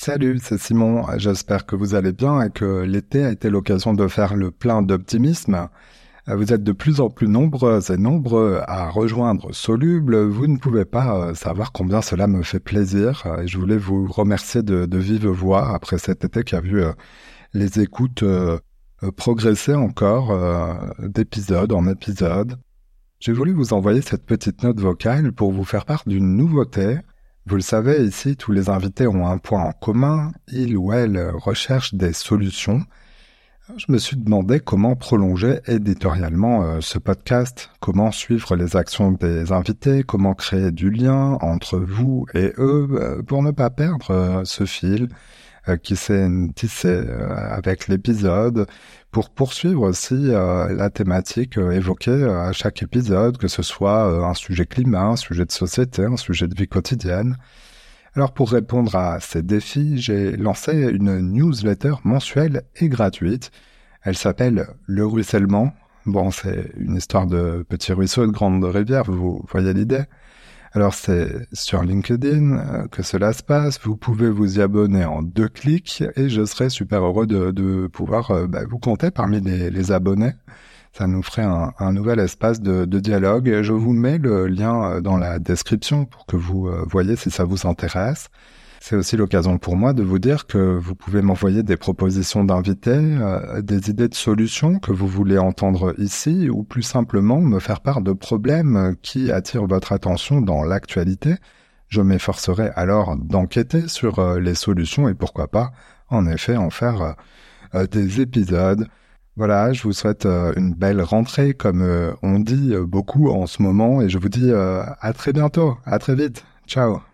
Salut, c'est Simon. J'espère que vous allez bien et que l'été a été l'occasion de faire le plein d'optimisme. Vous êtes de plus en plus nombreux et nombreux à rejoindre Soluble. Vous ne pouvez pas euh, savoir combien cela me fait plaisir. Et je voulais vous remercier de, vive voix après cet été qui a vu euh, les écoutes euh, progresser encore d'épisode en épisode. J'ai voulu vous envoyer cette petite note vocale pour vous faire part d'une nouveauté. Vous le savez, ici, tous les invités ont un point en commun. Ils ou elles recherchent des solutions je me suis demandé comment prolonger éditorialement euh, ce podcast, comment suivre les actions des invités, comment créer du lien entre vous et eux euh, pour ne pas perdre euh, ce fil qui s'est tissé avec l'épisode, pour poursuivre aussi la thématique évoquée à chaque épisode, que ce soit un sujet climat, un sujet de société, un sujet de vie quotidienne. Alors pour répondre à ces défis, j'ai lancé une newsletter mensuelle et gratuite. Elle s'appelle Le ruissellement. Bon, c'est une histoire de petit ruisseau de grande rivière, vous voyez l'idée. Alors c'est sur LinkedIn que cela se passe. Vous pouvez vous y abonner en deux clics et je serai super heureux de, pouvoir euh, bah, vous compter parmi les, abonnés. Ça nous ferait un, nouvel espace de, de, dialogue. Je vous mets le lien euh, dans la description pour que vous voyez si ça vous intéresse. C'est aussi l'occasion pour moi de vous dire que vous pouvez m'envoyer des propositions d'invités, euh, des idées de solutions que vous voulez entendre ici, ou plus simplement me faire part de problèmes qui attirent votre attention dans l'actualité. Je m'efforcerai alors d'enquêter sur euh, les solutions et pourquoi pas, en effet, en faire euh, des épisodes. Voilà, je vous souhaite une belle rentrée comme on dit beaucoup en ce moment. Et je vous dis à très bientôt, à très vite. Ciao